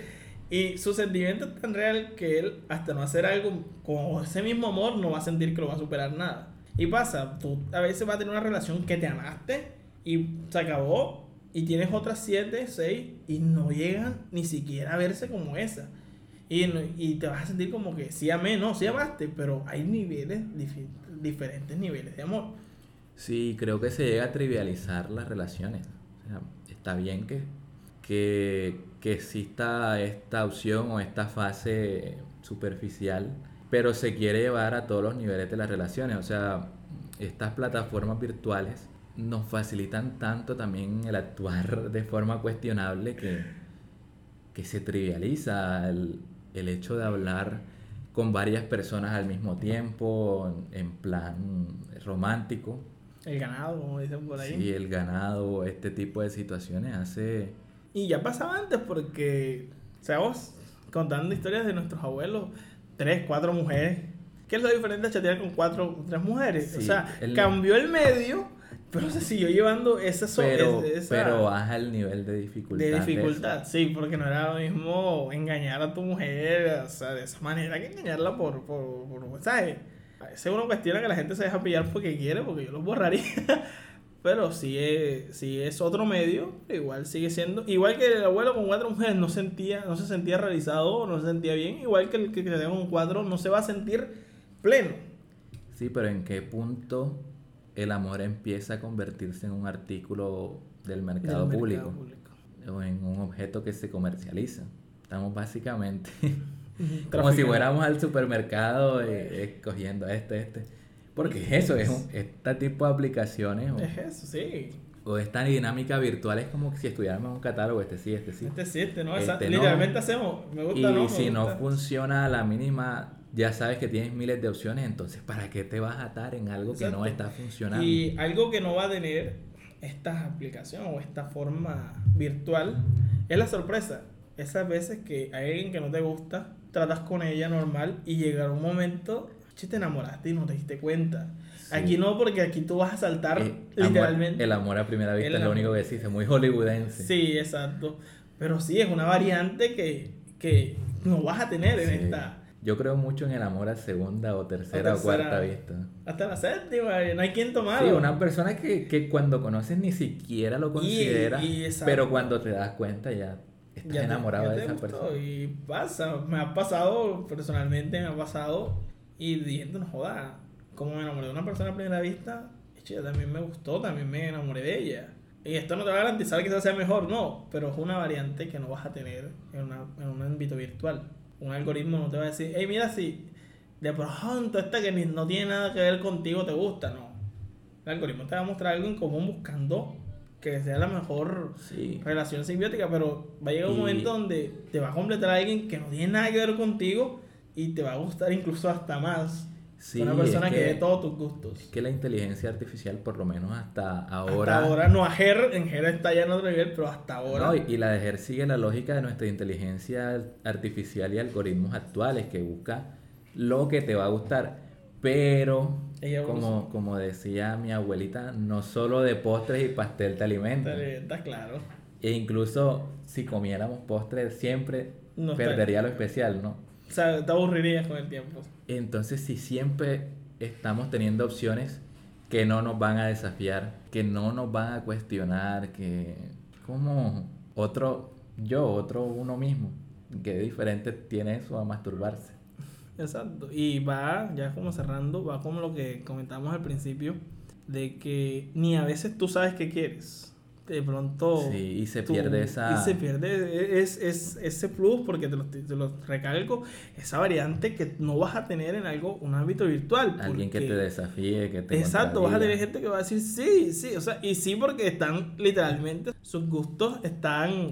Speaker 1: Y su sentimiento es tan real que él, hasta no hacer algo con ese mismo amor, no va a sentir que lo va a superar nada. Y pasa, tú a veces vas a tener una relación que te amaste y se acabó, y tienes otras 7, 6, y no llegan ni siquiera a verse como esa. Y, y te vas a sentir como que sí amé, no, sí amaste, pero hay niveles, difi- diferentes niveles de amor.
Speaker 4: Sí, creo que se llega a trivializar las relaciones. O sea, está bien que, que, que exista esta opción o esta fase superficial, pero se quiere llevar a todos los niveles de las relaciones. O sea, estas plataformas virtuales nos facilitan tanto también el actuar de forma cuestionable que, que se trivializa el, el hecho de hablar con varias personas al mismo tiempo, en plan romántico.
Speaker 1: El ganado, como dicen por ahí.
Speaker 4: Sí, el ganado, este tipo de situaciones hace...
Speaker 1: Y ya pasaba antes porque, seamos contando historias de nuestros abuelos, tres, cuatro mujeres. ¿Qué es lo diferente a chatear con cuatro, tres mujeres? o sea,
Speaker 4: el-
Speaker 1: cambió el medio, pero se siguió llevando esa, so-
Speaker 4: Pero,
Speaker 1: es- esa-
Speaker 4: pero baja el nivel de dificultad.
Speaker 1: de dificultad, sí, porque no era lo mismo engañar a tu mujer, o sea, de esa manera que engañarla por, por, por mensaje. A veces uno cuestiona que la gente se deja pillar porque quiere, porque yo los borraría. Pero si es, si es otro medio, igual sigue siendo. Igual que el abuelo con cuatro mujeres no sentía, no se sentía realizado, no se sentía bien, igual que el que se con cuatro no se va a sentir pleno.
Speaker 4: Sí, pero ¿en qué punto el amor empieza a convertirse en un artículo del mercado,
Speaker 1: Del
Speaker 4: público,
Speaker 1: mercado público.
Speaker 4: o en un objeto que se comercializa? Estamos básicamente como si fuéramos al supermercado eh, escogiendo este, este. Porque es eso, es un, este tipo de aplicaciones o,
Speaker 1: Es eso, sí.
Speaker 4: o esta dinámica virtual es como si estuviéramos en un catálogo, este sí, este sí.
Speaker 1: Este sí, este no.
Speaker 4: Este no.
Speaker 1: literalmente hacemos. Me gusta,
Speaker 4: Y
Speaker 1: no, me
Speaker 4: si no funciona a la mínima, ya sabes que tienes miles de opciones, entonces ¿para qué te vas a atar en algo que no está funcionando?
Speaker 1: Y algo que no va a tener esta aplicación o esta forma virtual es la sorpresa. Esas veces que hay alguien que no te gusta, tratas con ella normal y llega un momento, che, te enamoraste y no te diste cuenta.
Speaker 4: Sí.
Speaker 1: Aquí no, porque aquí tú vas a saltar
Speaker 4: Eh, amor-
Speaker 1: literalmente.
Speaker 4: el amor a primera vista
Speaker 1: El
Speaker 4: es lo único que existe, muy hollywoodense.
Speaker 1: Sí, exacto. Pero sí, es una variante que, que no vas a tener en esta.
Speaker 4: Yo creo mucho en el amor a segunda o tercera, o cuarta vista.
Speaker 1: Hasta la séptima, no hay quien tomarlo.
Speaker 4: Sí, una persona que, que cuando conoces ni siquiera lo considera,
Speaker 1: y exacto.
Speaker 4: pero cuando te das cuenta ya estás
Speaker 1: Ya te-
Speaker 4: enamorado
Speaker 1: ya
Speaker 4: de esa
Speaker 1: gustó,
Speaker 4: persona.
Speaker 1: Y pasa, me ha pasado, personalmente me ha pasado, y diciendo, no joda, como me enamoré de una persona a primera vista, también me gustó, también me enamoré de ella. Y esto no te va a garantizar que eso sea mejor, no, pero es una variante que no vas a tener en, una- en un ámbito virtual. Un algoritmo no te va a decir, hey, mira, si de pronto esta que no tiene nada que ver contigo te gusta, no. El algoritmo te va a mostrar algo en común buscando que sea la mejor
Speaker 4: Sí.
Speaker 1: relación simbiótica, pero va a llegar un
Speaker 4: Y-
Speaker 1: momento donde te va a completar alguien que no tiene nada que ver contigo y te va a gustar incluso hasta más
Speaker 4: Sí,
Speaker 1: una persona
Speaker 4: es
Speaker 1: que,
Speaker 4: que-
Speaker 1: dé todos tus gustos.
Speaker 4: Es que la inteligencia artificial, por lo menos hasta
Speaker 1: Hasta
Speaker 4: ahora.
Speaker 1: ahora, no a Ger, en Ger está ya en otro nivel, pero hasta ahora.
Speaker 4: No, y, y la de Ger sigue la lógica de nuestra inteligencia artificial y algoritmos actuales, que busca lo que te va a gustar. Pero, como, como decía mi abuelita, no solo de postres y pastel te alimenta.
Speaker 1: Está claro.
Speaker 4: E incluso si comiéramos postres siempre
Speaker 1: No
Speaker 4: perdería lo especial, ¿no?
Speaker 1: O sea, te aburrirías con el tiempo.
Speaker 4: Entonces, si siempre estamos teniendo opciones que no nos van a desafiar, que no nos van a cuestionar, que como otro yo, otro uno mismo, que diferente tiene eso a masturbarse.
Speaker 1: Exacto. Y va, ya como cerrando, va como lo que comentamos al principio, de que ni a veces tú sabes qué quieres. De pronto...
Speaker 4: Sí, y se
Speaker 1: tú-
Speaker 4: pierde esa...
Speaker 1: Y se pierde es, es, ese plus, porque te lo, te lo recalco, esa variante que no vas a tener en algo, un ámbito virtual.
Speaker 4: Alguien que te desafíe, que te
Speaker 1: Exacto, vas a tener gente que va a decir sí, sí, o sea, y sí porque están literalmente, sus gustos están,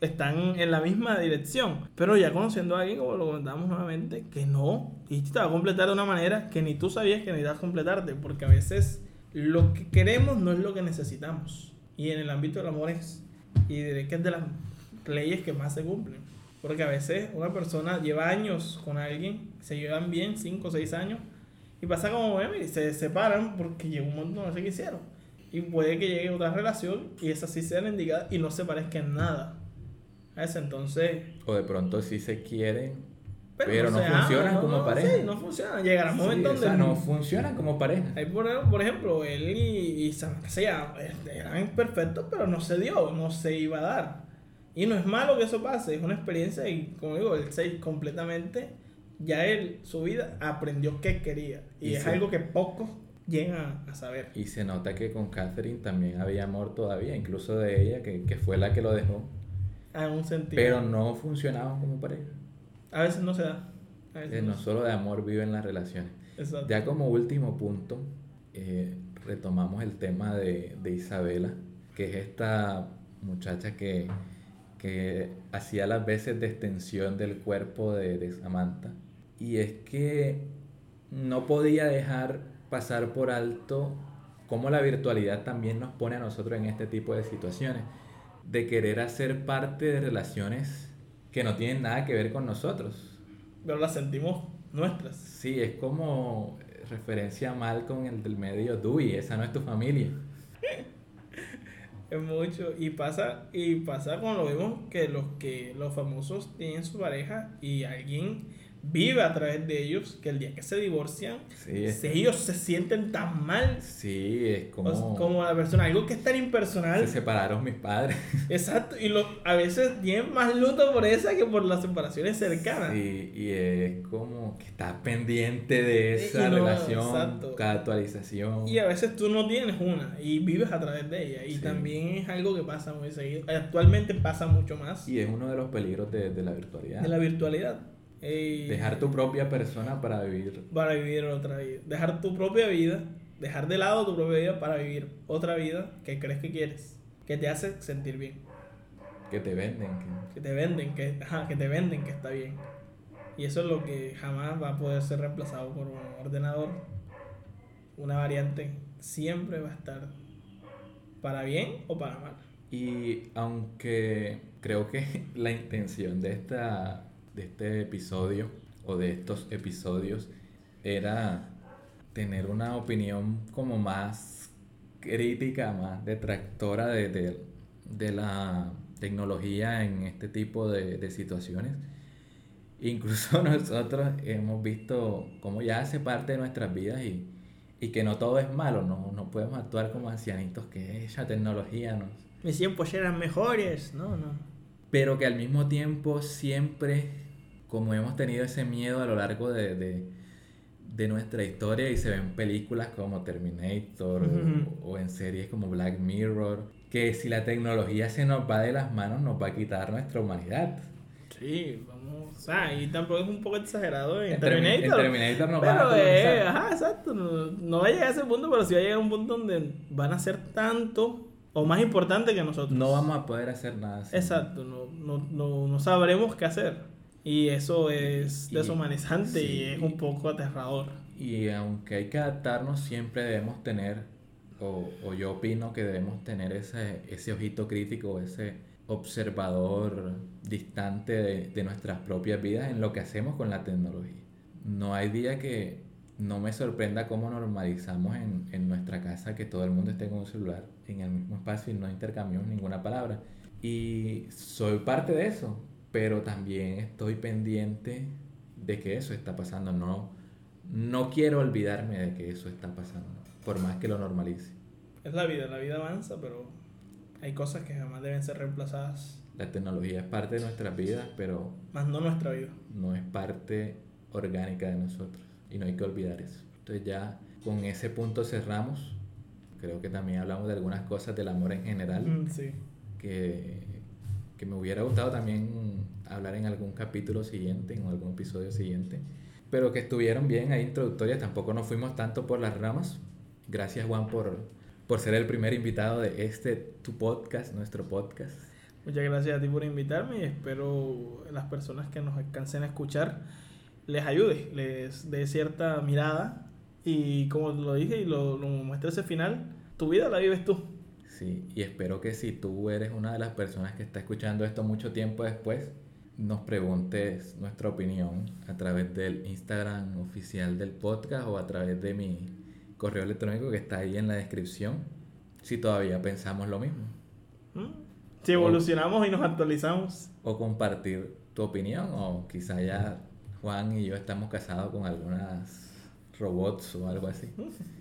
Speaker 1: están en la misma dirección, pero ya conociendo a alguien, como lo comentamos nuevamente, que no, y te va a completar de una manera que ni tú sabías que necesitas completarte, porque a veces lo que queremos no es lo que necesitamos, y en el ámbito del amor es, y diré que es de las leyes que más se cumplen, porque a veces una persona lleva años con alguien, se llevan bien, 5 o 6 años, y pasa como meme y se separan porque llegó un donde no se quisieron. Y puede que llegue otra relación y esa sí sea la y no se parezca en nada. A ese entonces.
Speaker 4: O de pronto sí se quieren,
Speaker 1: Pero,
Speaker 4: pero, no, funcionan como
Speaker 1: no,
Speaker 4: pareja.
Speaker 1: Sí, no funcionan. Llegará un
Speaker 4: Sí,
Speaker 1: momento
Speaker 4: o
Speaker 1: donde.
Speaker 4: sea, no funcionan como pareja.
Speaker 1: Hay por, por ejemplo, él y, y Sam, que se llama, eran perfectos, pero no se dio, no se iba a dar. Y no es malo que eso pase, es una experiencia y, como digo, él se completamente, ya él, su vida, aprendió qué quería. Y,
Speaker 4: Y
Speaker 1: es
Speaker 4: sí.
Speaker 1: algo que pocos llegan a, a saber.
Speaker 4: Y se nota que con Catherine también había amor todavía, incluso de ella, que, que fue la que lo dejó.
Speaker 1: En un sentido.
Speaker 4: Pero no funcionaban como pareja.
Speaker 1: A veces no se da. A veces
Speaker 4: Eh,
Speaker 1: no
Speaker 4: no solo de amor viven las relaciones.
Speaker 1: Exacto.
Speaker 4: Ya como último punto, eh, retomamos el tema de, de Isabela, que es esta muchacha que, que hacía las veces de extensión del cuerpo de, de Samantha. Y es que no podía dejar pasar por alto cómo la virtualidad también nos pone a nosotros en este tipo de situaciones, de querer hacer parte de relaciones que no tienen nada que ver con nosotros.
Speaker 1: Pero las sentimos nuestras.
Speaker 4: Sí, es como referencia mal con el del medio Dewey, esa no es tu familia.
Speaker 1: Es mucho. Y pasa, y pasa cuando lo vemos que los que los famosos tienen su pareja y alguien vive a través de ellos, que el día que se divorcian,
Speaker 4: Sí, es,
Speaker 1: ellos se sienten tan mal
Speaker 4: sí, es
Speaker 1: o-
Speaker 4: como,
Speaker 1: como la persona, algo que es tan impersonal.
Speaker 4: se separaron mis padres.
Speaker 1: Exacto. Y lo, a veces tienen más luto por esa que por las separaciones cercanas.
Speaker 4: Sí, y es como que estás pendiente de
Speaker 1: Y-
Speaker 4: esa
Speaker 1: no,
Speaker 4: relación,
Speaker 1: exacto.
Speaker 4: cada actualización.
Speaker 1: Y a veces tú no tienes una y vives a través de ella. Y
Speaker 4: Sí.
Speaker 1: también es algo que pasa muy seguido. Actualmente pasa mucho más
Speaker 4: Y es uno de los peligros de, de la virtualidad.
Speaker 1: de la virtualidad.
Speaker 4: Dejar tu propia persona para vivir.
Speaker 1: para vivir otra vida. Dejar tu propia vida, dejar de lado tu propia vida para vivir otra vida que crees que quieres, que te hace sentir bien,
Speaker 4: Que te venden. que-
Speaker 1: que te venden, que, ajá, que te venden que está bien. Y eso es lo que jamás va a poder ser reemplazado por un ordenador. Una variante siempre va a estar para bien o para mal.
Speaker 4: Y aunque creo que la intención de, esta, de este episodio o de estos episodios era tener una opinión como más crítica, más detractora de, de- de la tecnología en este tipo de, de situaciones. Incluso nosotros hemos visto cómo ya hace parte de nuestras vidas y, y que no todo es malo, no, no podemos actuar como ancianitos que esa tecnología nos,
Speaker 1: Mis tiempos eran mejores, no, no.
Speaker 4: pero que al mismo tiempo siempre, como hemos tenido ese miedo a lo largo de, de, de nuestra historia y se ven películas como Terminator o-
Speaker 1: Ujú.
Speaker 4: o, en series como Black Mirror, que si la tecnología se nos va de las manos nos va a quitar nuestra humanidad.
Speaker 1: Sí, vamos, o sea, y tampoco es un poco exagerado en,
Speaker 4: En Termi-
Speaker 1: Terminator.
Speaker 4: en Terminator nos van a
Speaker 1: pero, eh, ajá, exacto, no, no va a llegar a ese punto, pero sí va a llegar a un punto donde van a ser tanto o más importante que nosotros.
Speaker 4: No vamos a poder hacer nada. sin-
Speaker 1: Exacto, no, no, no, no sabremos qué hacer. Y eso es
Speaker 4: Y-
Speaker 1: deshumanizante y
Speaker 4: sí.
Speaker 1: es un poco aterrador.
Speaker 4: Y aunque hay que adaptarnos, siempre debemos tener, o, o yo opino que debemos tener ese, ese ojito crítico, ese observador distante de, de nuestras propias vidas en lo que hacemos con la tecnología. No hay día que no me sorprenda cómo normalizamos en, en nuestra casa que todo el mundo esté con un celular en el mismo espacio y no intercambiamos ninguna palabra. Y soy parte de eso, pero también estoy pendiente de que eso está pasando. No, no quiero olvidarme de que eso está pasando, por más que lo normalice.
Speaker 1: Es la vida, la vida avanza, pero hay cosas que jamás deben ser reemplazadas,
Speaker 4: La tecnología es parte de nuestras vidas, pero
Speaker 1: más no nuestra vida.
Speaker 4: no es parte orgánica de nosotros y no hay que olvidar eso. Entonces ya con ese punto cerramos. Creo que también hablamos de algunas cosas del amor en general
Speaker 1: Mm, Sí.
Speaker 4: que, que me hubiera gustado también hablar en algún capítulo siguiente, en algún episodio siguiente, pero que estuvieron bien ahí introductorias, tampoco nos fuimos tanto por las ramas. Gracias Juan por, por ser el primer invitado de este tu podcast, nuestro podcast.
Speaker 1: Muchas gracias a ti por invitarme y espero las personas que nos alcancen a escuchar les ayude, les dé cierta mirada y como lo dije y lo, lo muestra ese final, tu vida la vives tú.
Speaker 4: Sí, y espero que si tú eres una de las personas que está escuchando esto mucho tiempo después, nos preguntes nuestra opinión a través del Instagram oficial del podcast o a través de mi correo electrónico que está ahí en la descripción, si todavía pensamos lo mismo.
Speaker 1: ¿Mm? Si evolucionamos y nos actualizamos.
Speaker 4: O compartir tu opinión, o quizá ya Juan y yo estamos casados con algunas robots o algo así.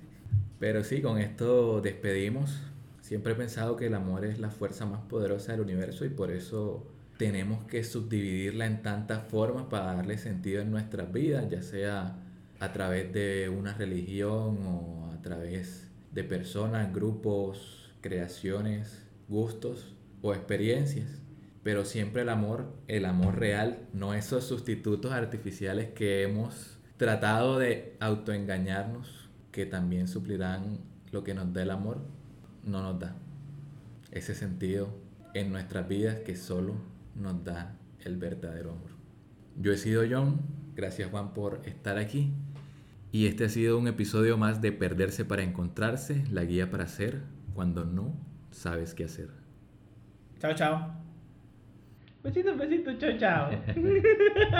Speaker 4: Pero sí, con esto despedimos. Siempre he pensado que el amor es la fuerza más poderosa del universo y por eso tenemos que subdividirla en tantas formas para darle sentido en nuestras vidas, ya sea a través de una religión o a través de personas, grupos, creaciones, gustos o experiencias. Pero siempre el amor, el amor real, no esos sustitutos artificiales que hemos tratado de autoengañarnos, que también suplirán lo que nos da el amor, no nos da ese sentido en nuestras vidas que solo nos da el verdadero amor. Yo he sido John, gracias Juan por estar aquí. Y este ha sido un episodio más de Perderse para Encontrarse, la guía para hacer cuando no sabes qué hacer.
Speaker 1: Chao, chao. Besito, besito, chao, chao.